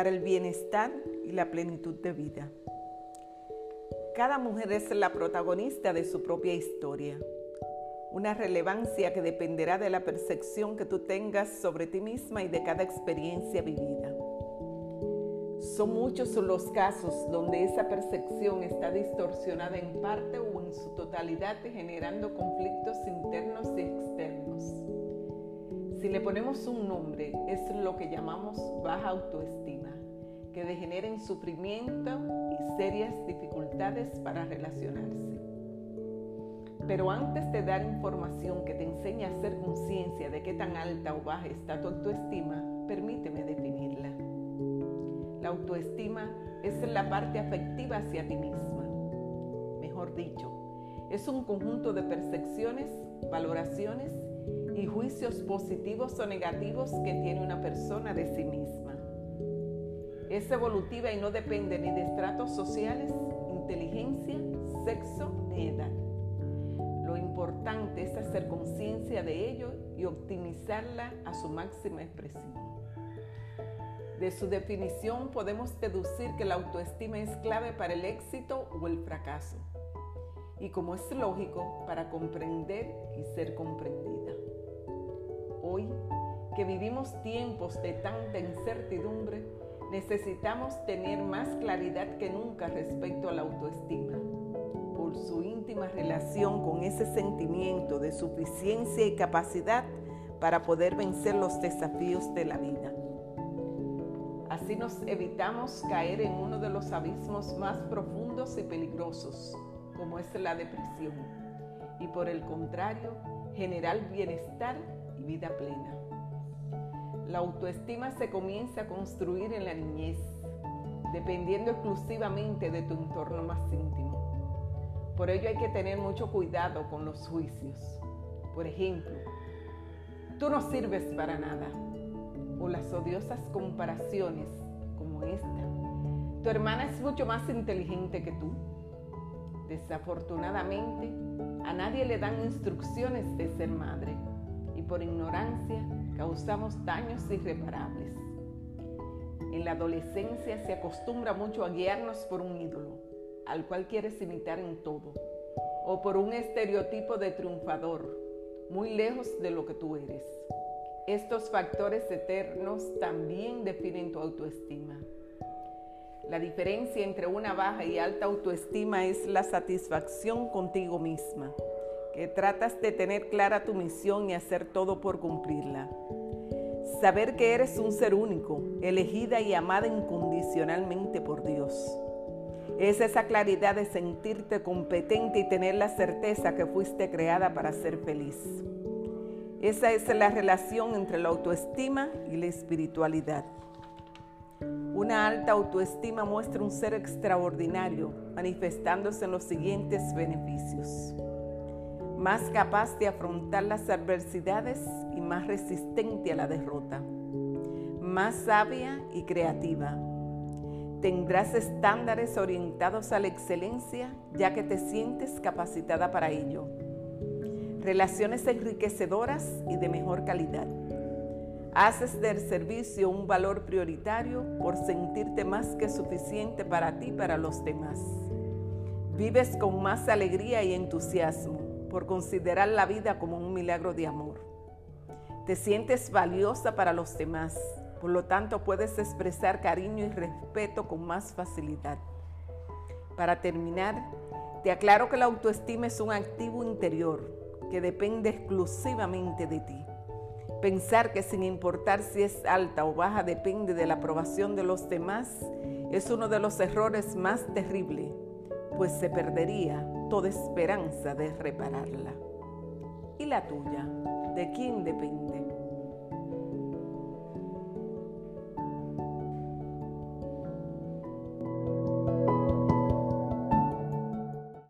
para el bienestar y la plenitud de vida. Cada mujer es la protagonista de su propia historia, una relevancia que dependerá de la percepción que tú tengas sobre ti misma y de cada experiencia vivida. Son muchos los casos donde esa percepción está distorsionada en parte o en su totalidad, generando conflictos internos y externos. Si le ponemos un nombre, es lo que llamamos baja autoestima, que degenera en sufrimiento y serias dificultades para relacionarse. Pero antes de dar información que te enseñe a hacer conciencia de qué tan alta o baja está tu autoestima, permíteme definirla. La autoestima es la parte afectiva hacia ti misma. Mejor dicho, es un conjunto de percepciones, valoraciones y juicios positivos o negativos que tiene una persona de sí misma. Es evolutiva y no depende ni de estratos sociales, inteligencia, sexo ni edad. Lo importante es hacer conciencia de ello y optimizarla a su máxima expresión. De su definición podemos deducir que la autoestima es clave para el éxito o el fracaso y como es lógico, para comprender y ser comprendida. Hoy, que vivimos tiempos de tanta incertidumbre, necesitamos tener más claridad que nunca respecto a la autoestima, por su íntima relación con ese sentimiento de suficiencia y capacidad para poder vencer los desafíos de la vida. Así nos evitamos caer en uno de los abismos más profundos y peligrosos, como es la depresión, y por el contrario, generar bienestar vida plena. La autoestima se comienza a construir en la niñez, dependiendo exclusivamente de tu entorno más íntimo. Por ello hay que tener mucho cuidado con los juicios. Por ejemplo, tú no sirves para nada. O las odiosas comparaciones como esta. Tu hermana es mucho más inteligente que tú. Desafortunadamente, a nadie le dan instrucciones de ser madre por ignorancia causamos daños irreparables. En la adolescencia se acostumbra mucho a guiarnos por un ídolo, al cual quieres imitar en todo, o por un estereotipo de triunfador, muy lejos de lo que tú eres. Estos factores eternos también definen tu autoestima. La diferencia entre una baja y alta autoestima es la satisfacción contigo misma que tratas de tener clara tu misión y hacer todo por cumplirla. Saber que eres un ser único, elegida y amada incondicionalmente por Dios. Es esa claridad de sentirte competente y tener la certeza que fuiste creada para ser feliz. Esa es la relación entre la autoestima y la espiritualidad. Una alta autoestima muestra un ser extraordinario, manifestándose en los siguientes beneficios más capaz de afrontar las adversidades y más resistente a la derrota, más sabia y creativa. Tendrás estándares orientados a la excelencia ya que te sientes capacitada para ello. Relaciones enriquecedoras y de mejor calidad. Haces del servicio un valor prioritario por sentirte más que suficiente para ti y para los demás. Vives con más alegría y entusiasmo por considerar la vida como un milagro de amor. Te sientes valiosa para los demás, por lo tanto puedes expresar cariño y respeto con más facilidad. Para terminar, te aclaro que la autoestima es un activo interior que depende exclusivamente de ti. Pensar que sin importar si es alta o baja depende de la aprobación de los demás es uno de los errores más terribles, pues se perdería toda esperanza de repararla. ¿Y la tuya? ¿De quién depende?